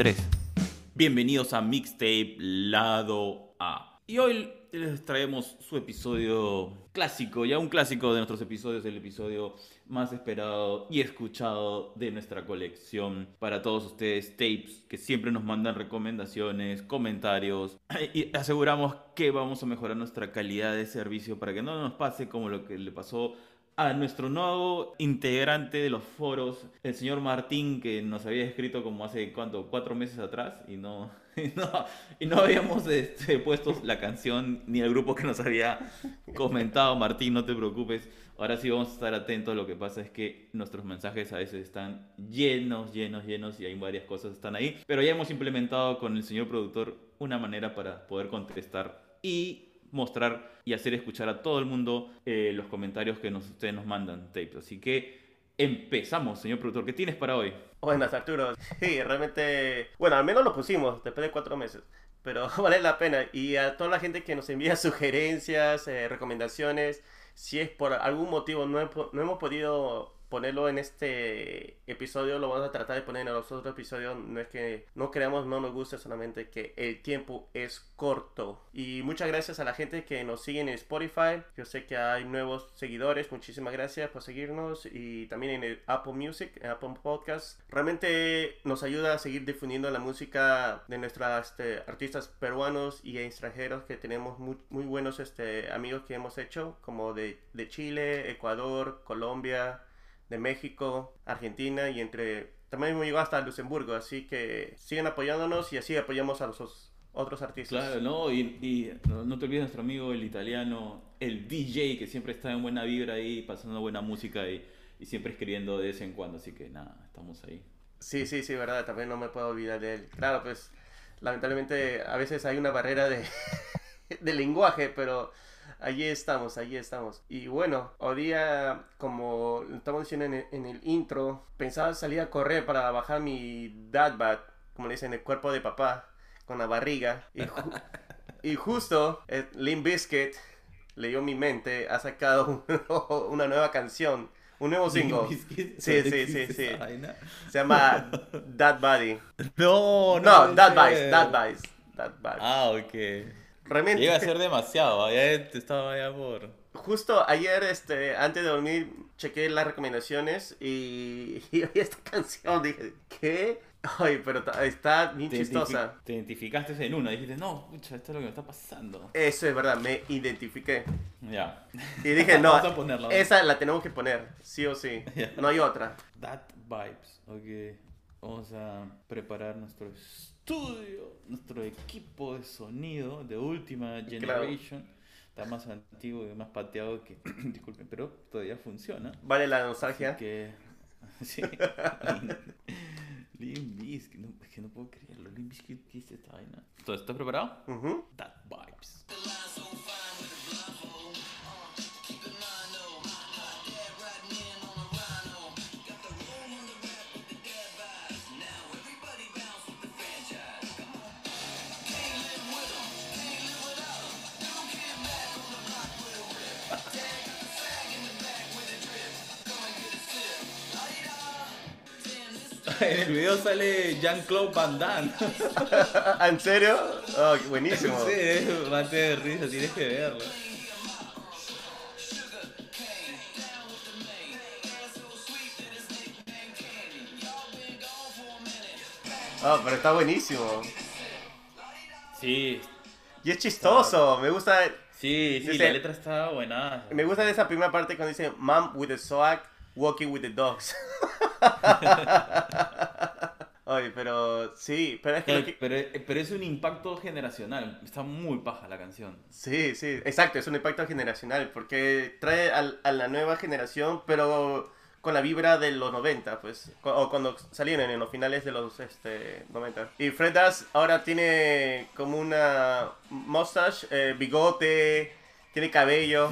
3. Bienvenidos a Mixtape Lado A. Y hoy les traemos su episodio clásico, ya un clásico de nuestros episodios, el episodio más esperado y escuchado de nuestra colección para todos ustedes, tapes que siempre nos mandan recomendaciones, comentarios y aseguramos que vamos a mejorar nuestra calidad de servicio para que no nos pase como lo que le pasó a nuestro nuevo integrante de los foros, el señor Martín, que nos había escrito como hace, ¿cuánto? Cuatro meses atrás y no, y no, y habíamos este, puesto la canción ni el grupo que nos había comentado. Martín, no te preocupes. Ahora sí vamos a estar atentos. Lo que pasa es que nuestros mensajes a veces están llenos, llenos, llenos y hay varias cosas que están ahí. Pero ya hemos implementado con el señor productor una manera para poder contestar y mostrar y hacer escuchar a todo el mundo eh, los comentarios que ustedes nos mandan, tapes. Así que empezamos, señor productor. ¿Qué tienes para hoy? Buenas, Arturo. Sí, realmente, bueno, al menos lo pusimos después de cuatro meses. Pero vale la pena. Y a toda la gente que nos envía sugerencias, eh, recomendaciones, si es por algún motivo no hemos podido ponerlo en este episodio, lo vamos a tratar de poner en los otros episodios. No es que no creamos, no nos guste, solamente que el tiempo es corto. Y muchas gracias a la gente que nos sigue en Spotify. Yo sé que hay nuevos seguidores. Muchísimas gracias por seguirnos. Y también en el Apple Music, en Apple Podcast. Realmente nos ayuda a seguir difundiendo la música de nuestros este, artistas peruanos y extranjeros que tenemos muy, muy buenos este, amigos que hemos hecho, como de, de Chile, Ecuador, Colombia de México, Argentina y entre también hemos llegado hasta Luxemburgo, así que siguen apoyándonos y así apoyamos a los otros artistas. Claro, ¿no? Y, no, te olvides nuestro amigo el italiano, el DJ, que siempre está en buena vibra ahí, pasando buena música y, y siempre escribiendo de vez en cuando, así que nada, estamos ahí. Sí, sí, sí, verdad, también no me puedo olvidar de él. Claro, pues lamentablemente a veces hay una barrera de, de lenguaje, pero allí estamos, allí estamos. Y bueno, hoy día, como estamos diciendo en el, intro, pensaba salir a correr para bajar mi dad bat, como le dicen, el cuerpo de papá, con la barriga. Y, y justo, eh, Limp Bizkit leyó mi mente, ha sacado una nueva canción. Un nuevo single. Sí, sí, sí, sí. Se llama Dad Body. No, no. No, Dad Vice, Dad Vice. Dad Ah, ok. Realmente. Iba a ser demasiado, ya estaba ya por. Justo ayer, este, antes de dormir, chequé las recomendaciones y, y oí esta canción. Dije, ¿qué? Ay, pero está bien chistosa. te identificaste en una, dijiste, no, pucha, esto es lo que me está pasando. Eso es verdad, me identifiqué. Ya. Y dije, no, esa la tenemos que poner, sí o sí. No hay otra. That Vibes, ok. Vamos a preparar nuestro estudio, nuestro equipo de sonido de última generation. Está más antiguo y más pateado que. Disculpen, pero todavía funciona. Vale la nostalgia. que. Sí. Limp Bizkit, no, es que no puedo creerlo. Limp Bizkit, ¿qué es esta vaina? ¿Estás preparado? Uh That vibes. En el video sale Jean-Claude Van Damme. ¿En serio? Oh, buenísimo. Sí, mate de risa, tienes que verlo. Oh, pero está buenísimo. Sí. Y es chistoso, me gusta. Sí, sí, la letra está buena. Me gusta esa primera parte cuando dice Mom with the swag, walking with the dogs. Oye, pero sí, pero es que, pero, es un impacto generacional. Está muy paja la canción. Sí, sí, exacto, es un impacto generacional porque trae a, la nueva generación, pero con la vibra de los 90, pues, o cuando salieron en los finales de los este, 90. Y Fred Ass ahora tiene como una mustache, eh, bigote, tiene cabello.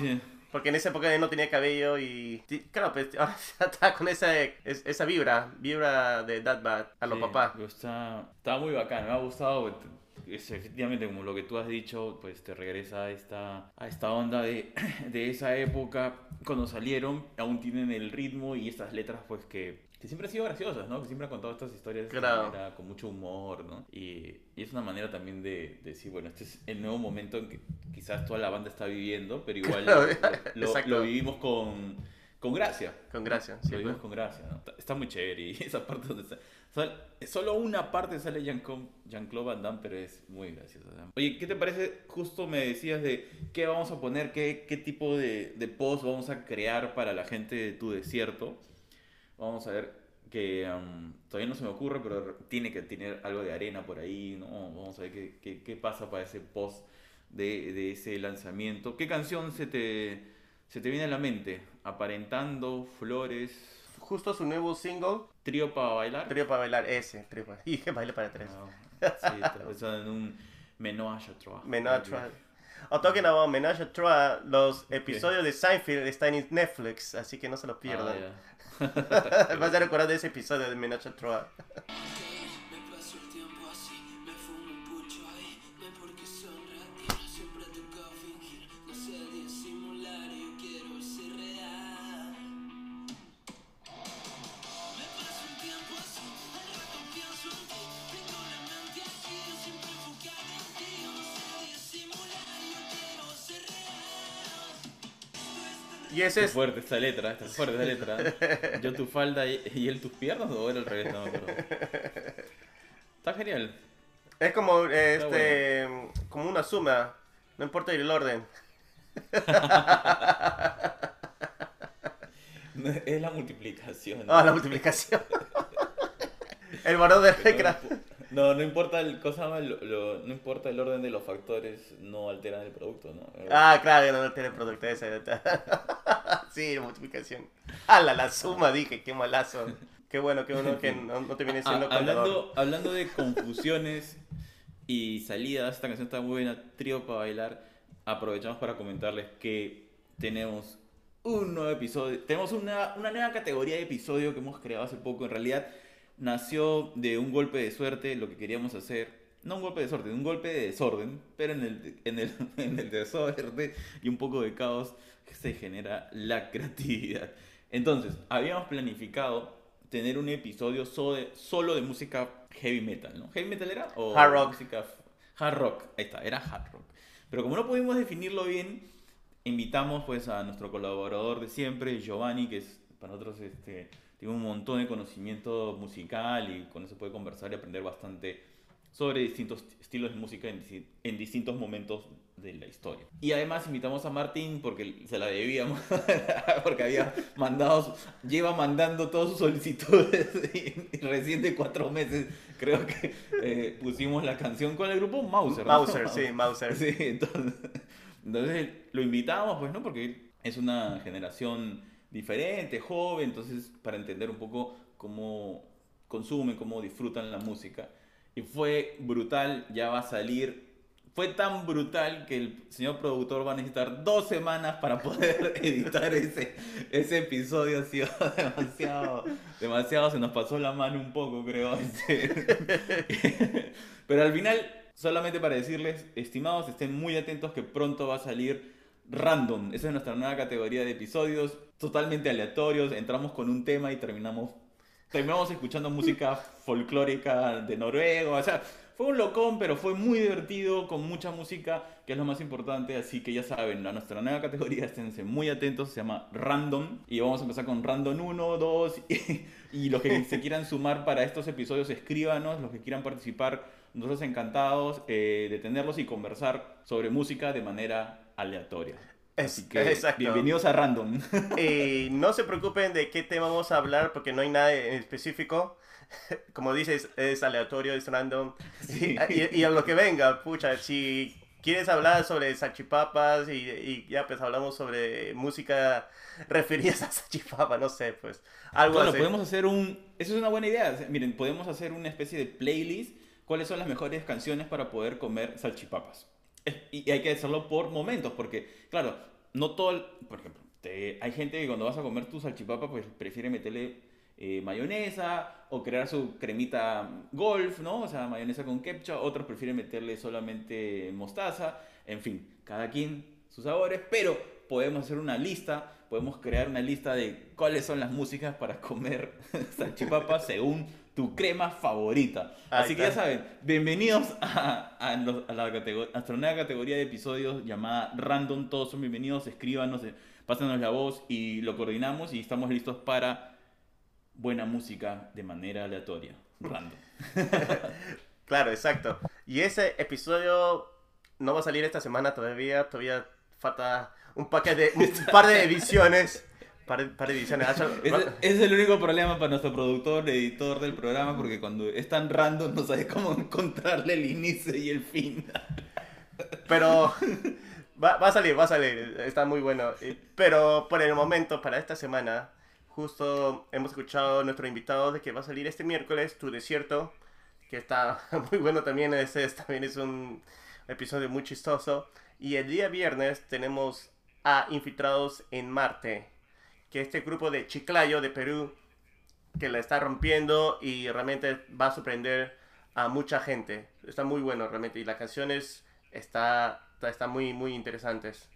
Porque en esa época no tenía cabello y. Claro, pues ahora está con esa, esa vibra, vibra de Dad Bad a los papás. Está, está muy bacán, me ha gustado. Es, efectivamente, como lo que tú has dicho, pues te regresa a esta, a esta onda de, de esa época cuando salieron, aún tienen el ritmo y estas letras, pues que que siempre ha sido graciosas, ¿no? Que siempre ha contado estas historias de Claro. manera con mucho humor, ¿no? Y, y es una manera también de, de decir, bueno, este es el nuevo momento en que quizás toda la banda está viviendo, pero igual Claro, lo, lo- lo vivimos con, con gracia. Con gracia. lo Sí, vivimos pues. con gracia, ¿no? Está, está muy chévere y esa parte donde está... sol- solo una parte sale Jean-Claude Jean Van Damme, pero es muy graciosa. Oye, ¿qué te parece? Justo me decías de qué vamos a poner, qué, qué tipo de, de post vamos a crear para la gente de tu desierto. Vamos a ver que um, todavía no se me ocurre, pero tiene que tener algo de arena por ahí, ¿no? Vamos a ver qué, qué, qué pasa para ese post de, de ese lanzamiento. ¿Qué canción se te, se te viene a la mente? Aparentando, Flores, Justo su nuevo single, Trío para bailar. Trío para bailar, ese, Trío para... Y que baile para tres. Ah, sí, está pensando en un menage à trois. Menage a. Oh, talking about Menage a Trois, los episodios de Seinfeld están en Netflix, así que no se los pierdan. Ah, Vas a recordar de ese episodio de Menage a Trois. Y ese Qué es... fuerte esta letra, está fuerte esta letra. Yo tu falda y, y él tus piernas o era al revés, no acuerdo. Está genial. Es como, eh, este, como una suma, no importa el orden. Es la multiplicación. Ah, la multiplicación. el valor de. No, no importa el cosa más, lo- lo- no importa el orden de los factores, no alteran el producto, ¿no? Ah, claro, no tiene producto ese. sí, la multiplicación. Ah, la, la suma, dije, qué malazo. Qué bueno, qué bueno que no, no te viene Ah, siendo contador. hablando, hablando de confusiones y salidas, esta canción está muy buena, Trío para bailar. Aprovechamos para comentarles que tenemos un nuevo episodio, tenemos una, una nueva categoría de episodio que hemos creado hace poco. En realidad nació de un golpe de suerte, lo que queríamos hacer. No un golpe de suerte, un golpe de desorden, pero en el, en el, en el desorden y un poco de caos se genera la creatividad. Entonces, habíamos planificado tener un episodio so- de- solo de música heavy metal, ¿no? ¿Heavy metal era? O Hard rock. Música hard rock, ahí está, era hard rock. Pero como no pudimos definirlo bien, invitamos pues a nuestro colaborador de siempre, Giovanni, que es para nosotros este, tiene un montón de conocimiento musical y con eso puede conversar y aprender bastante sobre distintos estilos de música en, en distintos momentos de la historia. Y además invitamos a Martín porque se la debíamos, porque había mandado, lleva mandando todas sus solicitudes y, y recién de cuatro meses creo que eh, pusimos la canción con el grupo Mauser. ¿no? Mauser, sí, Mauser. Sí, entonces, entonces lo invitamos, pues, ¿no? Porque es una generación diferente, joven, entonces para entender un poco cómo consumen, cómo disfrutan la música. Y fue brutal, ya va a salir. Fue tan brutal que el señor productor va a necesitar dos semanas para poder editar ese, ese episodio. Ha sido demasiado, demasiado, se nos pasó la mano un poco, creo. Este. Pero al final, solamente para decirles, estimados, estén muy atentos que pronto va a salir Random. Esa es nuestra nueva categoría de episodios, totalmente aleatorios. Entramos con un tema y terminamos, terminamos escuchando música folclórica de Noruega. O sea, fue un locón, pero fue muy divertido, con mucha música, que es lo más importante. Así que ya saben, a nuestra nueva categoría, esténse muy atentos, se llama Random. Y vamos a empezar con Random 1, 2 y, y los que se quieran sumar para estos episodios, escríbanos, los que quieran participar. Nosotros encantados eh, de tenerlos y conversar sobre música de manera aleatoria. Es- Así que exacto. bienvenidos a Random. Y no se preocupen de qué tema vamos a hablar porque no hay nada en específico. Como dices, es aleatorio, es random. Sí. Y, y a lo que venga, pucha, si quieres hablar sobre salchipapas y, y ya pues hablamos sobre música referida a salchipapa, no sé, pues algo Claro, así. podemos hacer un... Eso es una buena idea. Miren, podemos hacer una especie de playlist. ¿Cuáles son las mejores canciones para poder comer salchipapas? Y hay que hacerlo por momentos, porque, claro, no todo... Por ejemplo, hay gente que cuando vas a comer tu salchipapa, pues prefiere meterle eh, mayonesa o crear su cremita golf, ¿no? O sea, mayonesa con ketchup. Otros prefieren meterle solamente mostaza. En fin, cada quien sus sabores, pero podemos hacer una lista, podemos crear una lista de cuáles son las músicas para comer salchipapa según tu crema favorita. Ahí Así que ya saben, bienvenidos a, a los- a la nueva categoría de episodios llamada Random. Todos son bienvenidos, escríbanos, eh, pásanos la voz y lo coordinamos y estamos listos para buena música de manera aleatoria. Random. Claro, exacto. Y ese episodio no va a salir esta semana todavía. Todavía falta un paquete un par de ediciones. Par, de- ediciones. Ah, es el único problema para nuestro productor, editor del programa, porque cuando es tan random no sabes cómo encontrarle el inicio y el fin. Pero va, va a salir, va a salir. Está muy bueno. Pero por el momento, para esta semana, justo hemos escuchado a nuestro invitado de que va a salir este miércoles, Tu Desierto, que está muy bueno también. Ese es- también es un episodio muy chistoso. Y el día viernes tenemos a Infiltrados en Marte, que este grupo de Chiclayo de Perú, que la está rompiendo y realmente va a sorprender a mucha gente. Está muy bueno realmente y las canciones está, está, muy muy interesantes.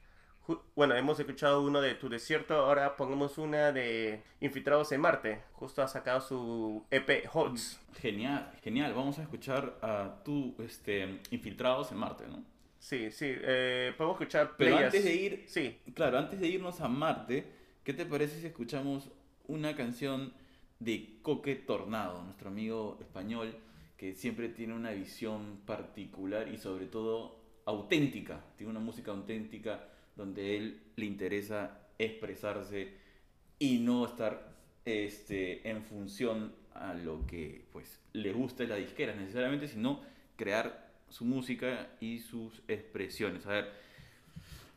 Bueno, hemos escuchado uno de Tu Desierto, ahora pongamos una de Infiltrados en Marte. Justo ha sacado su EP Hots. Genial, genial. Vamos a escuchar a tú, este, infiltrados en Marte, ¿no? Sí, sí, eh, podemos escuchar Pero antes de ir, Sí, claro, antes de irnos a Marte, ¿qué te parece si escuchamos una canción de Coque Tornado, nuestro amigo español, que siempre tiene una visión particular y sobre todo auténtica, tiene una música auténtica donde él le interesa expresarse y no estar este, en función a lo que pues le gusta la disquera necesariamente, sino crear su música y sus expresiones. A ver,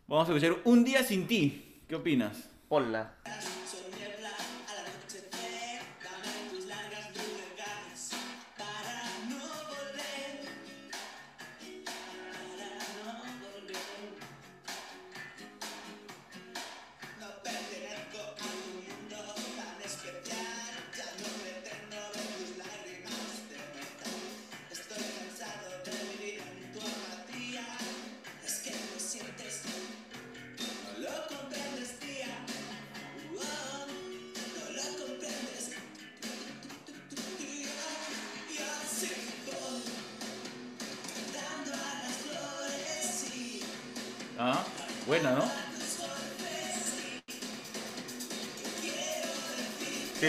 vamos a escuchar Un día sin ti. ¿Qué opinas? on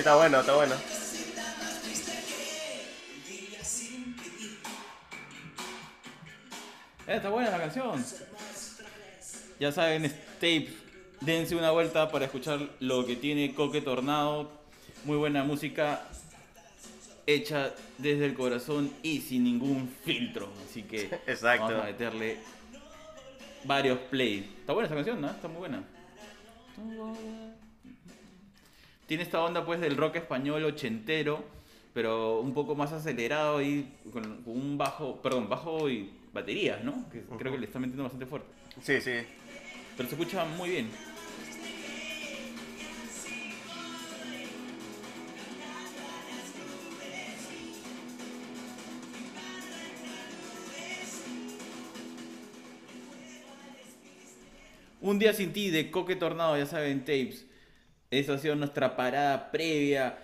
está bueno, está bueno. Eh, está buena la canción. Ya saben, tapes, dense una vuelta para escuchar lo que tiene Coque Tornado. Muy buena música hecha desde el corazón y sin ningún filtro. Así que Exacto. vamos a meterle varios play. Está buena esa canción, ¿no? Está muy buena. Tiene esta onda pues del rock español ochentero, pero un poco más acelerado y con, un bajo, perdón, bajo y baterías, ¿no? Que creo que le está metiendo bastante fuerte. Sí, sí. Pero se escucha muy bien. Un día sin ti de Coque Tornado, ya saben, tapes. Esa ha sido nuestra parada previa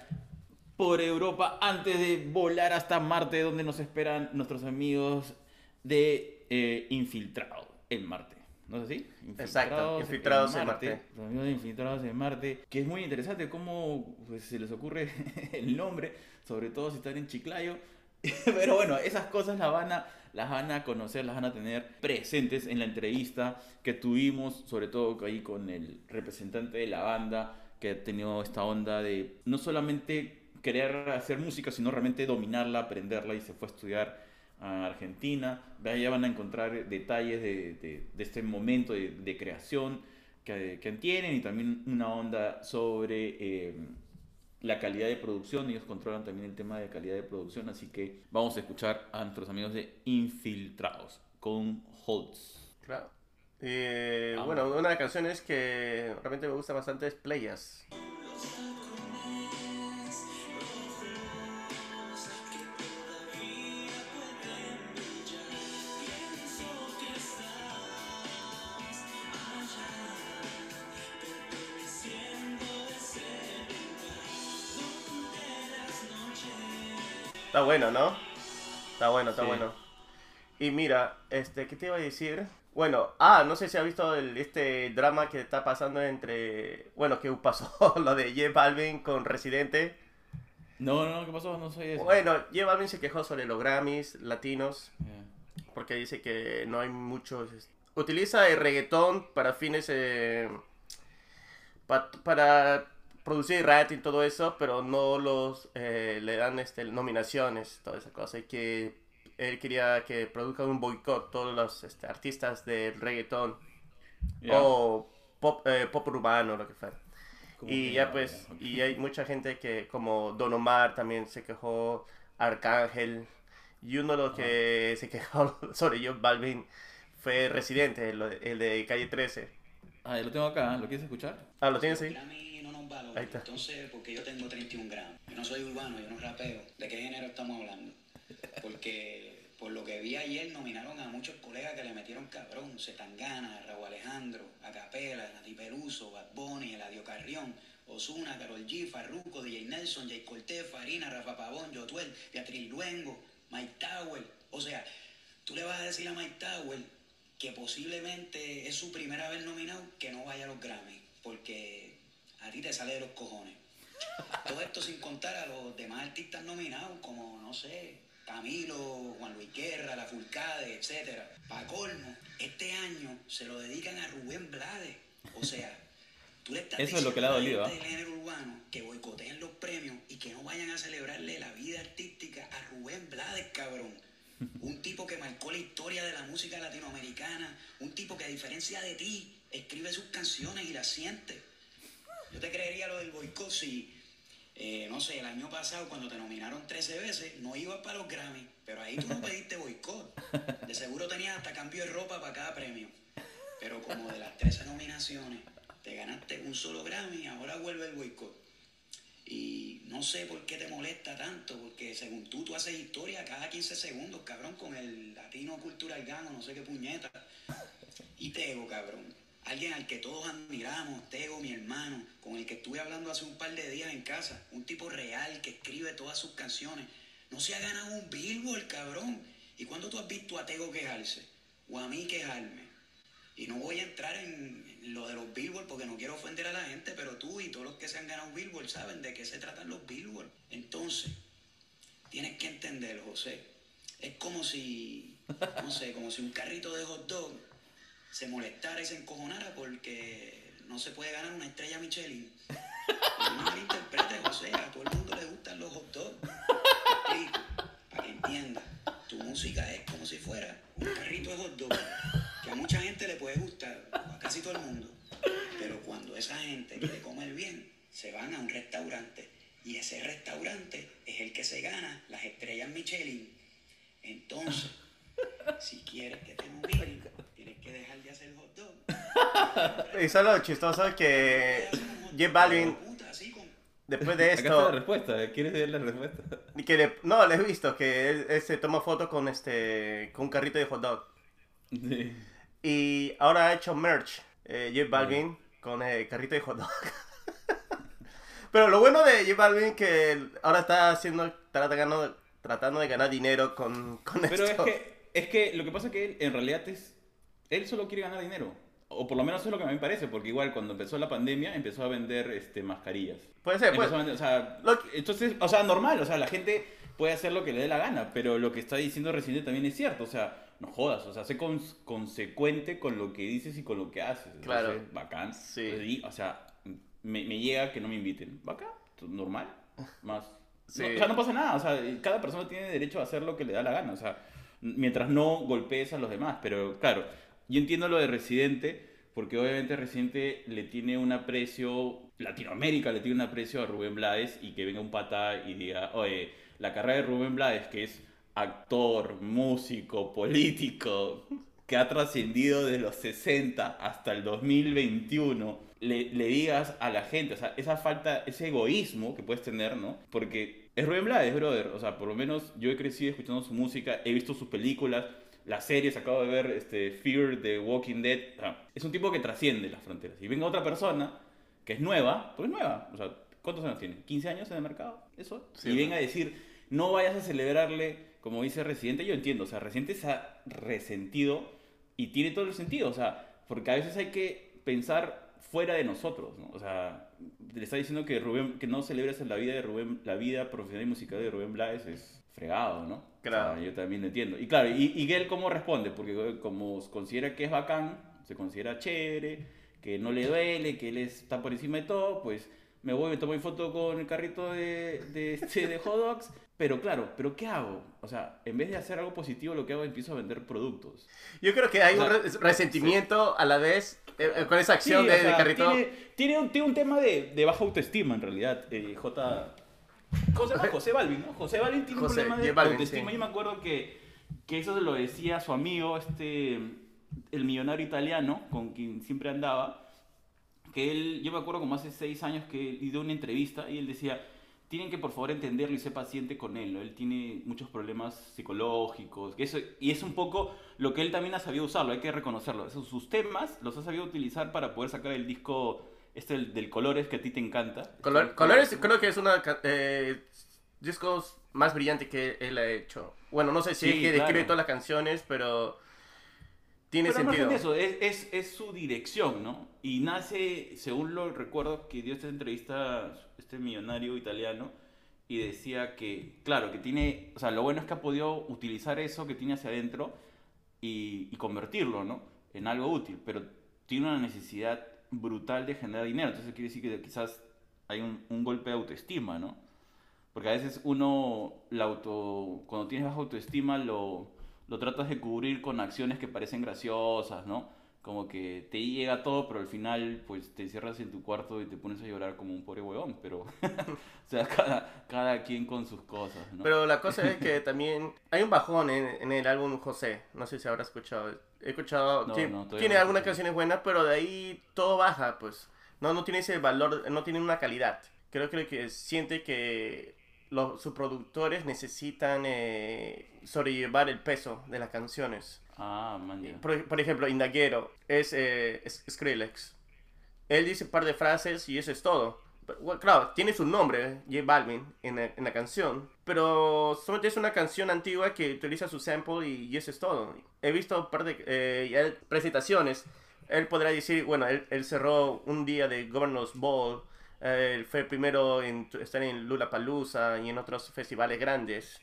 por Europa antes de volar hasta Marte, donde nos esperan nuestros amigos de eh, Infiltrado en Marte. ¿No es así? Exacto, Infiltrados en Marte. Los amigos de Infiltrados en Marte. Que es muy interesante cómo pues, se les ocurre el nombre, sobre todo si están en Chiclayo. Pero bueno, esas cosas las van, a, las van a conocer, las van a tener presentes en la entrevista que tuvimos, sobre todo ahí con el representante de la banda, que ha tenido esta onda de no solamente querer hacer música, sino realmente dominarla, aprenderla y se fue a estudiar a Argentina. Ya van a encontrar detalles de, de- de este momento de, de creación que, que tienen y también una onda sobre eh, la calidad de producción. Ellos controlan también el tema de calidad de producción, así que vamos a escuchar a nuestros amigos de Infiltrados con Holtz. Claro. Eh, ah. bueno, una de las canciones que realmente me gusta bastante es Playas. Está bueno, ¿no? Está bueno, está bueno. Y mira, este, ¿qué te iba a decir? Bueno, ah, no sé si has visto el- este drama que está pasando entre, bueno, que pasó lo de J Balvin con Residente. No, no, ¿qué pasó? No soy eso. Bueno, J Balvin se quejó sobre los Grammys latinos Ya. porque dice que no hay muchos. Utiliza el reggaetón para fines. eh, pa- para producir rating y todo eso, pero no los. eh, le dan este, nominaciones, toda esa cosa. Y que él quería que produzcan un boicot todos los este, artistas del reggaetón Ya. o pop, eh, pop urbano, lo que fuera. Y que ya pues, ok. y hay mucha gente que, como Don Omar también se quejó, Arcángel, y uno de los que se quejó sobre J Balvin fue Residente, el, el de Calle 13. Ah, lo tengo acá, ¿lo quieres escuchar? Ah, ¿lo tienes ahí? Ahí está. Entonces, porque yo tengo 31 gramos. Yo no soy urbano, yo no rapeo. ¿De qué género estamos hablando? Porque por lo que vi ayer nominaron a muchos colegas que le metieron cabrón. Zetangana, Raúl Alejandro, Acapela, Nati Peluso, Bad Bunny, Eladio Carrión, Osuna, Carol G, Farruko, DJ Nelson, Jay Cortez, Farina, Rafa Pavón, Jotuel, Beatriz Luengo, Mike Tower. O sea, tú le vas a decir a Mike Tower que posiblemente es su primera vez nominado que no vaya a los Grammy, porque a ti te sale de los cojones. Todo esto sin contar a los demás artistas nominados, como, no sé, Camilo, Juan Luis Guerra, La Fulcade, etc. Para colmo, este año se lo dedican a Rubén Blades. O sea, tú le estás Eso es lo que le ha dolido, gente del género urbano que boicoteen los premios y que no vayan a celebrarle la vida artística a Rubén Blades, cabrón. Un tipo que marcó la historia de la música latinoamericana, un tipo que a diferencia de ti escribe sus canciones y las siente. Yo te creería lo del boicot si, eh, no sé, el año pasado cuando te nominaron 13 veces, no ibas para los Grammy, pero ahí tú no pediste boicot. De seguro tenías hasta cambio de ropa para cada premio. Pero como de las 13 nominaciones te ganaste un solo Grammy, ahora vuelve el boicot. Y no sé por qué te molesta tanto, porque según tú, tú haces historia cada 15 segundos, cabrón, con el latino cultural gano, no sé qué puñeta. Y Tego, cabrón. Alguien al que todos admiramos, Tego, mi hermano, con el que estuve hablando hace un par de días en casa. Un tipo real que escribe todas sus canciones. No se ha ganado un Billboard, cabrón. ¿Y cuándo tú has visto a Tego quejarse? O a mí quejarme. Y no voy a entrar en lo de los Billboard porque no quiero ofender a la gente, pero tú y todos los que se han ganado Billboard saben de qué se tratan los Billboard. Entonces, tienes que entender, José. Es como si, no sé, como si un carrito de hot dog se molestara y se encojonara porque no se puede ganar una estrella Michelin. No me malinterpretes, José, a todo el mundo le gustan los hot dogs. Explico, para que entienda. Tu música es como si fuera un carrito de hot dog, que a mucha gente le puede gustar, a casi todo el mundo. Pero cuando esa gente comer bien, se van a un restaurante. Y ese restaurante es el que se gana las estrellas Michelin. Entonces, si quieres que te nominen, tienes que dejar de hacer hot Y solo lo chistoso que J Balvin, después de Acá está la esto, respuesta, ¿quieres ver la respuesta? que le- no, le he visto que él, él se toma foto con este, con un carrito de hot dog. Sí. Y ahora ha hecho merch, eh, J Balvin, con el carrito de hot dog. Pero lo bueno de J Balvin que ahora está haciendo, tratando, tratando de ganar dinero con, con Pero es esto. que, es que lo que pasa es que él en realidad es, él solo quiere ganar dinero. O por lo menos eso es lo que a mí me parece, porque igual cuando empezó la pandemia empezó a vender este, mascarillas. Puede ser, pues. vender, o sea, que- entonces, o sea, normal, o sea, la gente puede hacer lo que le dé la gana, pero lo que está diciendo Residente también es cierto, o sea, no jodas, o sea, sé cons- consecuente con lo que dices y con lo que haces. Entonces, Claro. Bacán. Sí. Entonces, y, o sea, me, me llega que no me inviten. Bacán, normal, más. Sí. No, o sea, no pasa nada, o sea, cada persona tiene derecho a hacer lo que le da la gana, o sea, mientras no golpees a los demás, pero claro, yo entiendo lo de Residente, porque obviamente Residente le tiene un aprecio, Latinoamérica le tiene un aprecio a Rubén Blades y que venga un pata y diga, oye, la carrera de Rubén Blades, que es actor, músico, político, que ha trascendido de los 60 hasta el 2021, le, le digas a la gente, o sea, esa falta, ese egoísmo que puedes tener, ¿no? Porque es Rubén Blades, brother, o sea, por lo menos yo he crecido escuchando su música, he visto sus películas, las series, acabo de ver este, Fear de Walking Dead, o sea, es un tipo que trasciende las fronteras. Y venga otra persona que es nueva, pues es nueva, o sea, ¿cuántos años tiene? ¿15 años en el mercado? Eso. Sí, y ¿no? venga a decir, no vayas a celebrarle, como dice Residente, yo entiendo, o sea, Residente se ha resentido y tiene todo el sentido, o sea, porque a veces hay que pensar fuera de nosotros, ¿no? O sea, le está diciendo que Rubén, que no celebres la vida de Rubén, la vida profesional y musical de Rubén Blades es fregado, ¿no? Claro. O sea, yo también lo entiendo. Y claro, y, y él cómo responde, porque como considera que es bacán, se considera chévere, que no le duele, que él está por encima de todo, pues me voy, me tomo mi foto con el carrito de, de, este, de hot dogs. Pero claro, ¿pero qué hago? O sea, en vez de hacer algo positivo, lo que hago es empiezo a vender productos. Yo creo que hay O un re- resentimiento a la vez eh, eh, con esa acción Sí, de, o sea, de carrito. Tiene, tiene un, tiene un tema de, de baja autoestima, en realidad. eh, J. José, no, José Balvin, ¿no? José Balvin tiene José, un problema de Balvin, autoestima. sí. Yo me acuerdo que, que eso se lo decía su amigo, este, el millonario italiano, con quien siempre andaba. Que él, yo me acuerdo como hace seis años que él dio una entrevista y él decía, tienen que por favor entenderlo y ser paciente con él, ¿no? Él tiene muchos problemas psicológicos, que eso, y es un poco lo que él también ha sabido usarlo, hay que reconocerlo. Esos, sus temas los ha sabido utilizar para poder sacar el disco este del, Colores que a ti te encanta. Color- Colores creo que es una eh, discos más brillante que él ha hecho. Bueno, no sé si Sí, es que describe claro. todas las canciones, pero tiene Pero sentido. de eso, es, es, es su dirección, ¿no? Y nace, según lo recuerdo, que dio esta entrevista este millonario italiano y decía que, claro, que tiene, o sea, lo bueno es que ha podido utilizar eso que tiene hacia adentro y, y convertirlo, ¿no? En algo útil, pero tiene una necesidad brutal de generar dinero, entonces quiere decir que quizás hay un, golpe de autoestima, ¿no? Porque a veces uno, la auto, cuando tienes baja autoestima, lo, lo tratas de cubrir con acciones que parecen graciosas, ¿no? Como que te llega todo, pero al final, pues te encierras en tu cuarto y te pones a llorar como un pobre huevón. Pero, o sea, cada, cada quien con sus cosas, ¿no? Pero la cosa es que también hay un bajón en, en el álbum José. No sé si habrás escuchado. He escuchado. No, tiene no, algunas canciones buenas, pero de ahí todo baja, pues. No, no tiene ese valor, no tiene una calidad. Creo, creo que siente que los, sus productores necesitan eh, sobrellevar el peso de las canciones. Ah, man. Por, por ejemplo, Indaguero es, eh, es Skrillex. Él dice un par de frases y eso es todo. Pero, claro, tiene su nombre, J Balvin, en la, en la canción. Pero solamente es una canción antigua que utiliza su sample y, y eso es todo. He visto un par de eh, presentaciones. Él podrá decir, bueno, él, él cerró un día de Governor's Ball. eh, él fue primero en estar en Lollapalooza y en otros festivales grandes.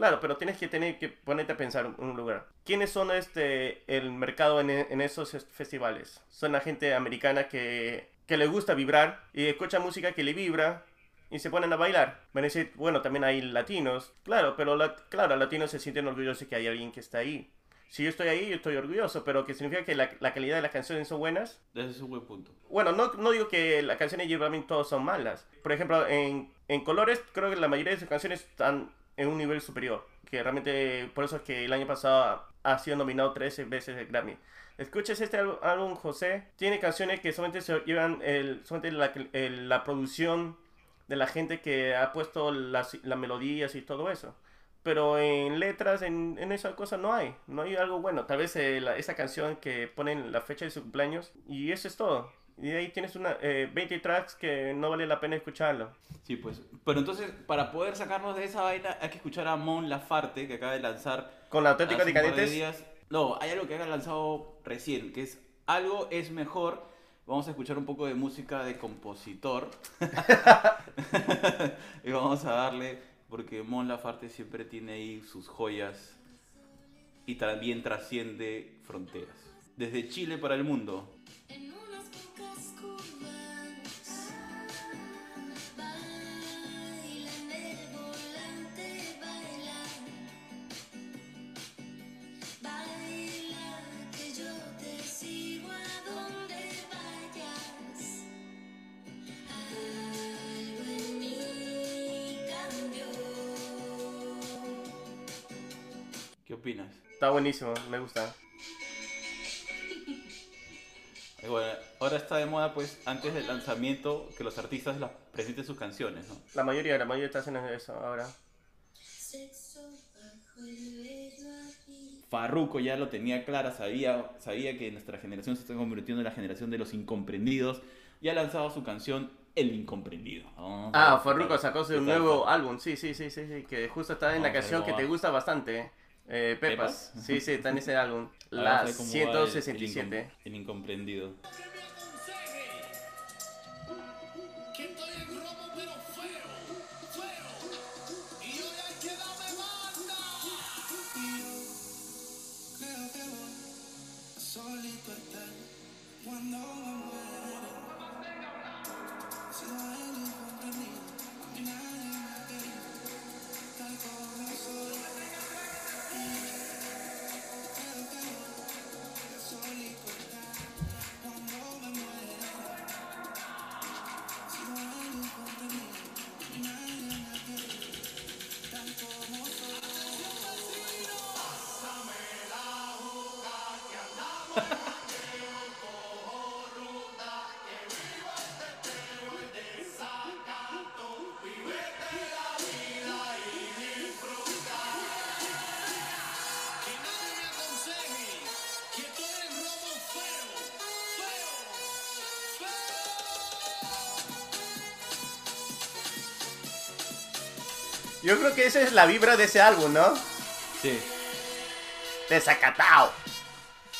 Claro, pero tienes que tener que ponerte a pensar en un lugar. ¿Quiénes son este el mercado en, en esos est- festivales? Son la gente americana que, que le gusta vibrar y escucha música que le vibra y se ponen a bailar. Van a decir, bueno, también hay latinos. Claro, pero la, claro, latinos se sienten orgullosos que hay alguien que está ahí. Si yo estoy ahí, yo estoy orgulloso, pero que significa que la, la calidad de las canciones son buenas. Ese es un buen punto. Bueno, no, no digo que las canciones de J Balvin todas son malas. Por ejemplo, en, en Colores creo que la mayoría de sus canciones están en un nivel superior. Que realmente, por eso es que el año pasado ha sido nominado 13 veces el Grammy. Escuches este álbum, José. Tiene canciones que solamente se llevan el, solamente la, la producción de la gente que ha puesto las, las melodías y todo eso. Pero en letras, en, en esa cosa no hay. No hay algo bueno. Tal vez eh, la- esa canción que ponen la fecha de su cumpleaños. Y eso es todo. Y ahí tienes una, eh, 20 tracks que no vale la pena escucharlo. Sí, pues. Pero entonces, para poder sacarnos de esa vaina, hay que escuchar a Mon Lafarte, que acaba de lanzar Con la auténtica de días. No, hay algo que ha lanzado recién, que es Algo es mejor. Vamos a escuchar un poco de música de compositor. y vamos a darle, porque Mon Lafarte siempre tiene ahí sus joyas y también trasciende fronteras. Desde Chile para el mundo. Opinas? Está buenísimo, me gusta. Y bueno, ahora está de moda, pues, antes del lanzamiento, que los artistas las presenten sus canciones, ¿no? La mayoría, la mayoría está haciendo eso ahora. Sexo bajo el velo abierto Farruko ya lo tenía clara, sabía, sabía que nuestra generación se está convirtiendo en la generación de los incomprendidos y ha lanzado su canción El Incomprendido. ¿no? Ah, Farruko sacó su ¿Qué tal, nuevo álbum, sí, sí, sí, sí, sí, que justo está en la canción que te gusta bastante, eh, Pepas. ¿Pepas? Sí, sí, está en ese álbum, la vamos a ver cómo va el- el 167. incom- El Incomprendido. Yo creo que esa es la vibra de ese álbum, ¿no? Sí. Desacatao.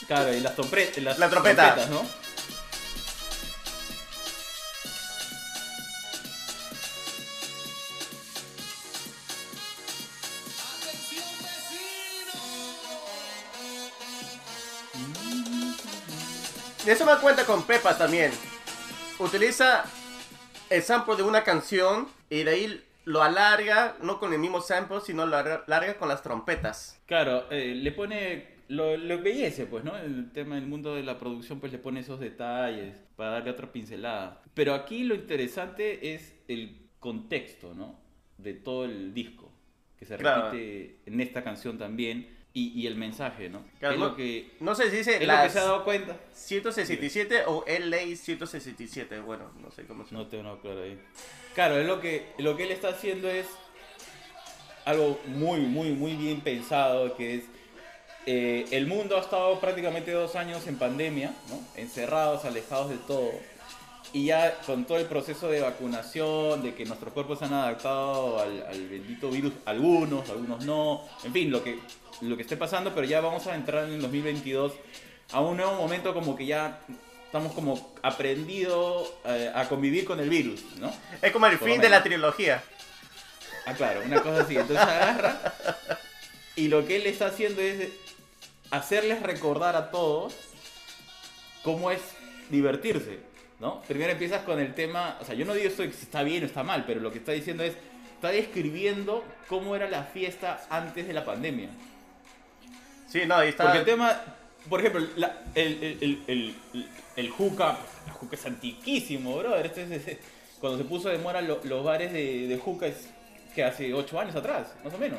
Claro, y las, las La trompeta. trompetas, ¿no? Eso me da cuenta con Pepas también. Utiliza el sample de una canción y de ahí lo alarga, no con el mismo sample, sino lo alarga con las trompetas. Claro, eh, le pone. Lo, lo embellece, pues, ¿no? El tema del mundo de la producción, pues le pone esos detalles para darle otra pincelada. Pero aquí lo interesante es el contexto, ¿no? De todo el disco, que se Claro. repite en esta canción también, y, y el mensaje, ¿no? Claro, es no- lo que, No sé si dice las se ha dado cuenta. 167 o LA 167. Bueno, no sé cómo se No tengo nada claro ahí. Claro, es lo que, lo que él está haciendo es algo muy, muy, muy bien pensado, que es eh, el mundo ha estado prácticamente dos años en pandemia, ¿no? encerrados, alejados de todo. Y ya con todo el proceso de vacunación, de que nuestros cuerpos se han adaptado al, al bendito virus, algunos, algunos no, en fin, lo que, lo que esté pasando, pero ya vamos a entrar en el 2022 a un nuevo momento como que ya estamos como aprendido eh, a convivir con el virus, ¿no? Es como el Por fin de la trilogía. Ah, claro, una cosa así. Entonces agarra y lo que él está haciendo es hacerles recordar a todos cómo es divertirse, ¿no? Primero empiezas con el tema, o sea, yo no digo esto que si está bien o está mal, pero lo que está diciendo es, está describiendo cómo era la fiesta antes de la pandemia. Sí, no, ahí está. Porque el tema, por ejemplo, la- el, el, el, el, el hookah, el hookah es antiquísimo, brother. Este es- es- cuando se puso de moda lo- los bares de, de hookah es que hace 8 años atrás, más o menos.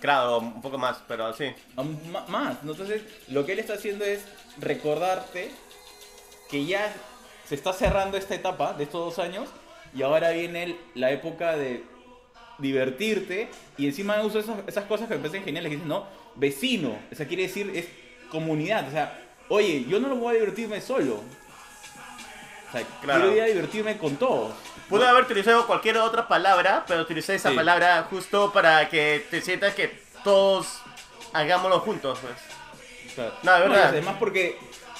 Claro, un poco más, pero sí. Ma- más. Entonces, lo que él está haciendo es recordarte que ya se está cerrando esta etapa de estos dos años y ahora viene el- la época de divertirte y encima uso esas, esas cosas que me parecen geniales que dicen, no, vecino, o sea, quiere decir es comunidad, o sea, oye, yo no lo voy a divertirme solo. O sea, Claro. quiero ir a divertirme con todos. Pude haber utilizado cualquier otra palabra, pero utilicé esa Sí. palabra justo para que te sientas que todos hagámoslo juntos, pues. O sea, No, de verdad. además porque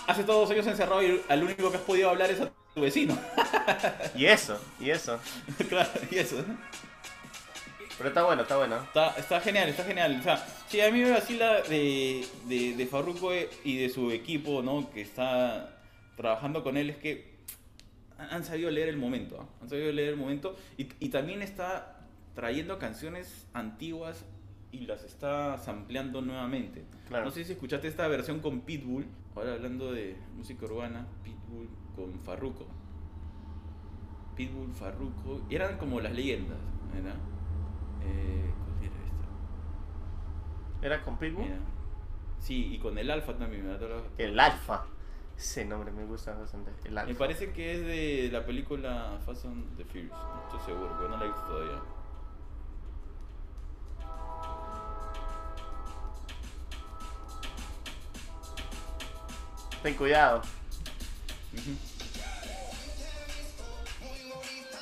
hace todos dos años encerrado y al único que has podido hablar es a tu vecino. Y eso, y eso. claro, y eso. Pero está bueno, está bueno. Está, está genial, está genial. O sea, sí, a mí me vacila de, de, de Farruko y de su equipo, ¿no? Que está trabajando con él, es que han sabido leer el momento, ¿ah? Han sabido leer el momento. Y, y también está trayendo canciones antiguas y las está sampleando nuevamente. Claro. No sé si escuchaste esta versión con Pitbull, ahora hablando de música urbana, Pitbull con Farruko. Pitbull, Farruko, eran como las leyendas, ¿verdad? Eh, ¿Cuál era esta? ¿Era con Pitbull? Sí, y con el Alfa también, la- El Alfa. Ese nombre me gusta bastante. El Alfa. Me parece que es de la película Fast and the Furious, no estoy seguro, pero no la he visto todavía. Ten cuidado.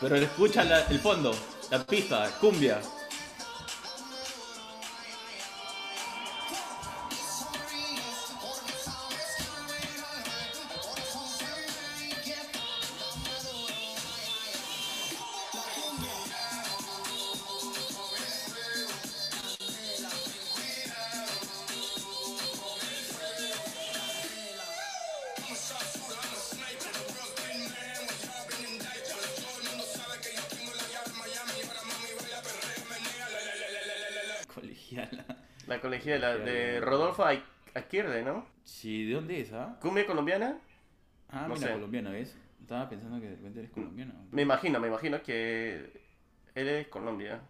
Pero escucha el fondo, la pista, cumbia. La colegiala de Rodolfo Aguirre, ¿no? Sí, ¿de dónde es, ah? ¿Cumbia colombiana? Ah, No mira, sé. colombiana, ¿ves? Estaba pensando que de repente eres colombiana. Me imagino, me imagino que es de Colombia.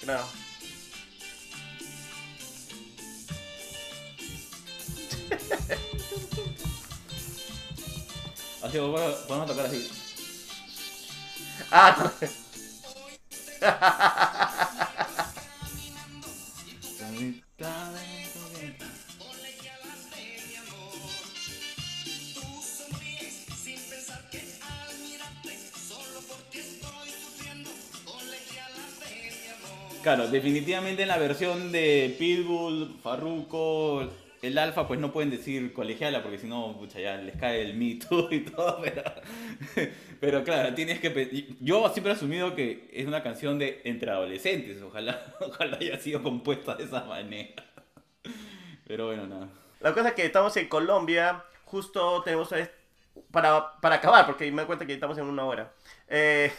Claro. Así, podemos tocar así. Ah, Claro, definitivamente en la versión de Pitbull, Farruko, el Alfa, pues no pueden decir colegiala porque si no, pucha, ya les cae el mito y todo, pero, pero claro, tienes que... Yo siempre he asumido que es una canción de entre adolescentes, ojalá, ojalá haya sido compuesta de esa manera. Pero bueno, nada. La cosa es que estamos en Colombia, justo tenemos para, para acabar, porque me doy cuenta que estamos en una hora. Eh,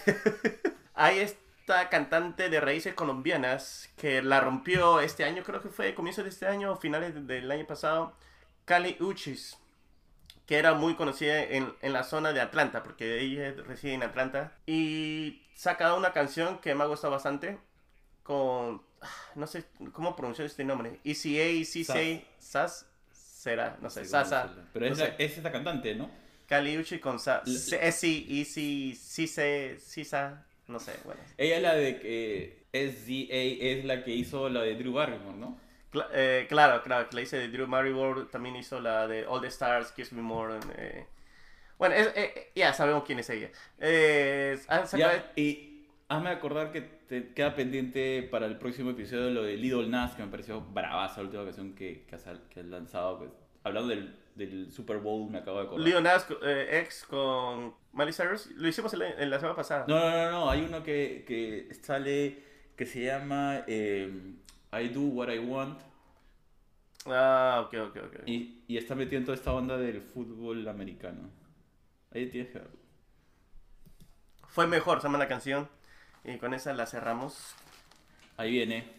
hay esta cantante de raíces colombianas que la rompió este año, creo que fue comienzo de este año o finales de- del año pasado, Cali Uchis, que era muy conocida en, en la zona de Atlanta, porque ella reside en Atlanta, y saca una canción que me ha gustado bastante, con, no sé cómo pronunciar este nombre, ECA, ECC, SAS, será, no sé, Sasa. Pero no es, esta cantante, ¿no? Caliuchi con Sa, La- Esi, Easy, Cise, Sisa, no sé, bueno. Ella es la de que SZA es la que hizo la de Drew Barrymore, ¿no? Cla- eh, claro, claro, que la hice de Drew Barrymore, también hizo la de All the Stars, Kiss Me More. eh. Bueno, es- eh, ya sabemos quién es ella. Eh, sacado- Ya, y hazme acordar que te queda pendiente para el próximo episodio lo de Little Nas, que me pareció bravaza la última canción que, que, has, que has lanzado. pues. hablando del, del Super Bowl, me acabo de acordar. Nas, eh, ex con Miley Cyrus, lo hicimos en la, en la semana pasada. No, no, no, no, hay uno que, que sale que se llama eh, I Do What I Want Ah, ok, ok, ok. y, y está metido en toda esta onda del fútbol americano. Ahí tienes que verlo. Fue mejor, se llama la canción. Y con esa la cerramos. Ahí viene.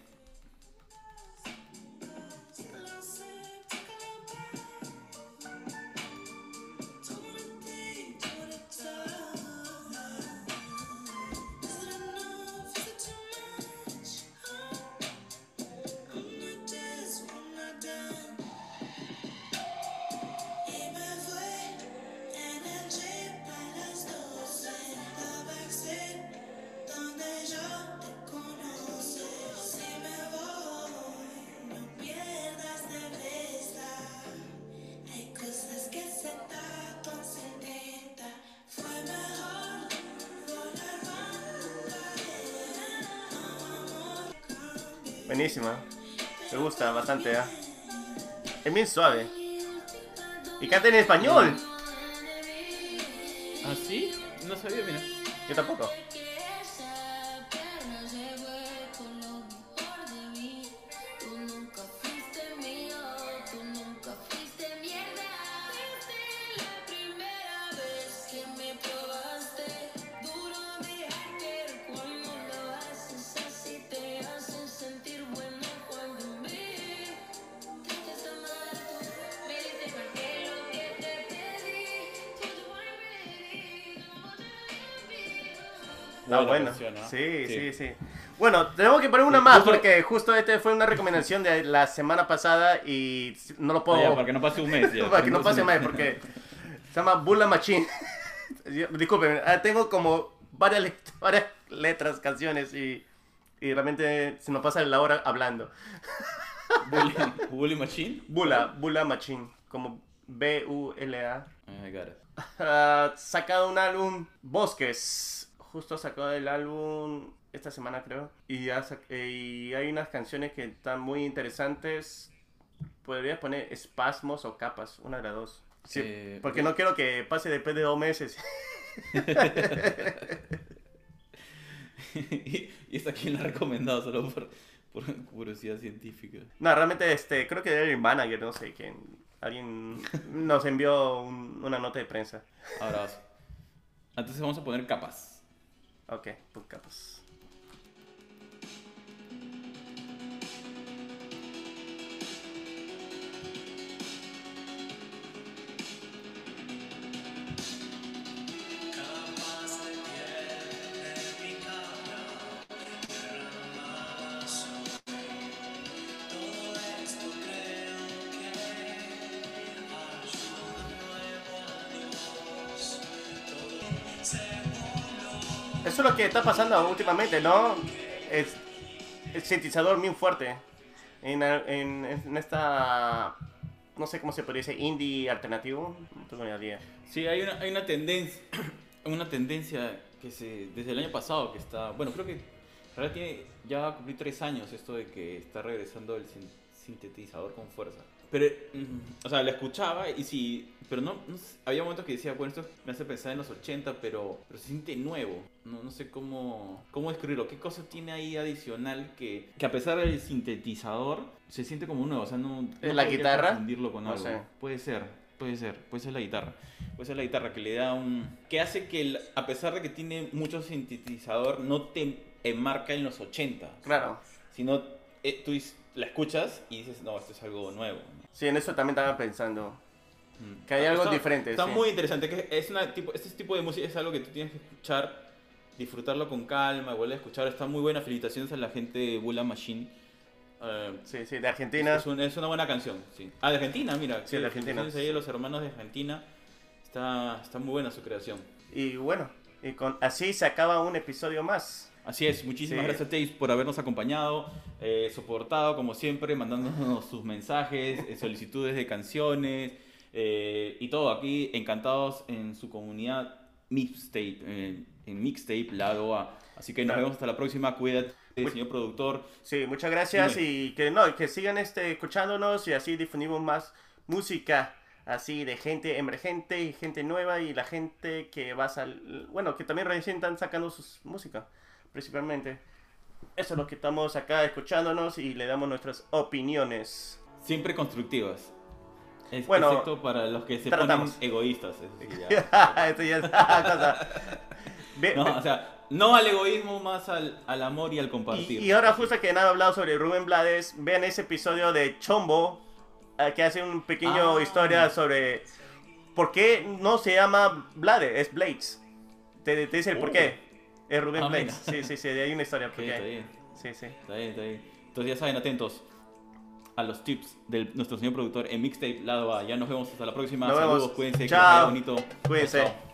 Buenísima. Me gusta bastante, ¿eh? Es bien suave. Y canta en español. ¿Ah, sí? No sabía, mira. Yo tampoco. Sí, sí, Sí. sí, Bueno, tenemos que poner una más Justo- porque justo este fue una recomendación de la semana pasada y no lo puedo... Ah, ya, para que no pase un mes. ya, para que no pase un más porque se llama Bula Machine. Disculpen, ah, tengo como varias, let- varias letras, canciones y, y realmente se nos pasa la hora hablando. Bully, Bully Machine. Bula, Bula Machine, como B-U-L-A. I got it. ha sacado un álbum, Bosques. Justo sacó el álbum esta semana, creo. Y, sac- eh, y hay unas canciones que están muy interesantes. Podrías poner espasmos o capas, una de las dos. Sí, Eh, porque no quiero que pase después de dos meses. y, y esta quién la ha recomendado solo por, por curiosidad científica. No, realmente este, creo que era el manager, no sé quién. Alguien nos envió un- una nota de prensa. Abrazo. Entonces vamos a poner capas. Ok, pues capas. Está pasando últimamente, ¿no? Es el sintetizador muy fuerte. En, en, en esta. No sé cómo se podría decir, indie alternativo. No tengo ni idea. Sí, hay una, hay una tendencia, una tendencia que se, desde el año pasado que está, bueno, creo que realidad tiene, ya cumplir tres años esto de que está regresando el sin- sintetizador con fuerza. Pero, o sea, la escuchaba y sí, pero no, no sé, había momentos que decía, bueno, esto me hace pensar en los 80, pero, pero se siente nuevo. No, no sé cómo, cómo describirlo. ¿Qué cosa tiene ahí adicional que, que a pesar del sintetizador se siente como nuevo? O sea, no, no ¿Es la guitarra? confundirlo con No algo. sé. Puede ser, puede ser, puede ser la guitarra. Puede ser la guitarra que le da un... que hace que el- a pesar de que tiene mucho sintetizador, no te enmarca en los 80. Claro. Sino eh, tú la escuchas y dices, no, esto es algo nuevo. Sí, en eso también estaba pensando. Mm. Que hay algo Está- diferente, Está sí. muy interesante. Que es una tipo, este tipo de música es algo que tú tienes que escuchar, disfrutarlo con calma, volver a escuchar. Está muy buena. Felicitaciones a la gente de Bula Machine. Eh, Sí, sí, de Argentina. es, un- es una buena canción, sí. Ah, de Argentina, mira. Sí, de Argentina. ahí los hermanos de Argentina. Está, está muy buena su creación. Y bueno, y con, así se acaba un episodio más. Así es, muchísimas Sí. gracias Tays por habernos acompañado, eh, soportado como siempre, mandándonos sus mensajes, eh, solicitudes de canciones eh, y todo aquí, encantados en su comunidad Mixtape, en Mixtape Lado A. Así que nos Claro. vemos hasta la próxima, cuídate, Muy- señor productor. Sí, muchas gracias Dime. y que no, que sigan este escuchándonos y así difundimos más música así de gente emergente y gente nueva y la gente que va a sal bueno, que también recién están sacando sus música, principalmente. Eso es lo que estamos acá escuchándonos y le damos nuestras opiniones. Siempre constructivas. Es, Bueno, excepto para los que se tratamos. ponen egoístas. eso ya. Esto ya es cosa. No, o sea, no al egoísmo, más al, al amor y al compartir. Y, y ahora justo que han hablado sobre Rubén Blades, vean ese episodio de Chombo, eh, que hace un pequeño Ah. historia sobre por qué no se llama Blades, es Blades. Te, te dice el por Oh. qué. Es Rubén Ah, Blades. Sí, sí, sí, hay una historia Ok, por está qué. bien. Sí, sí. Está bien, está bien. Entonces ya saben, atentos a los tips de nuestro señor productor en Mixtape Lado A. Ya nos vemos hasta la próxima. Nos Saludos, vemos. cuídense, que Chao. vaya bonito. Cuídense. Chao.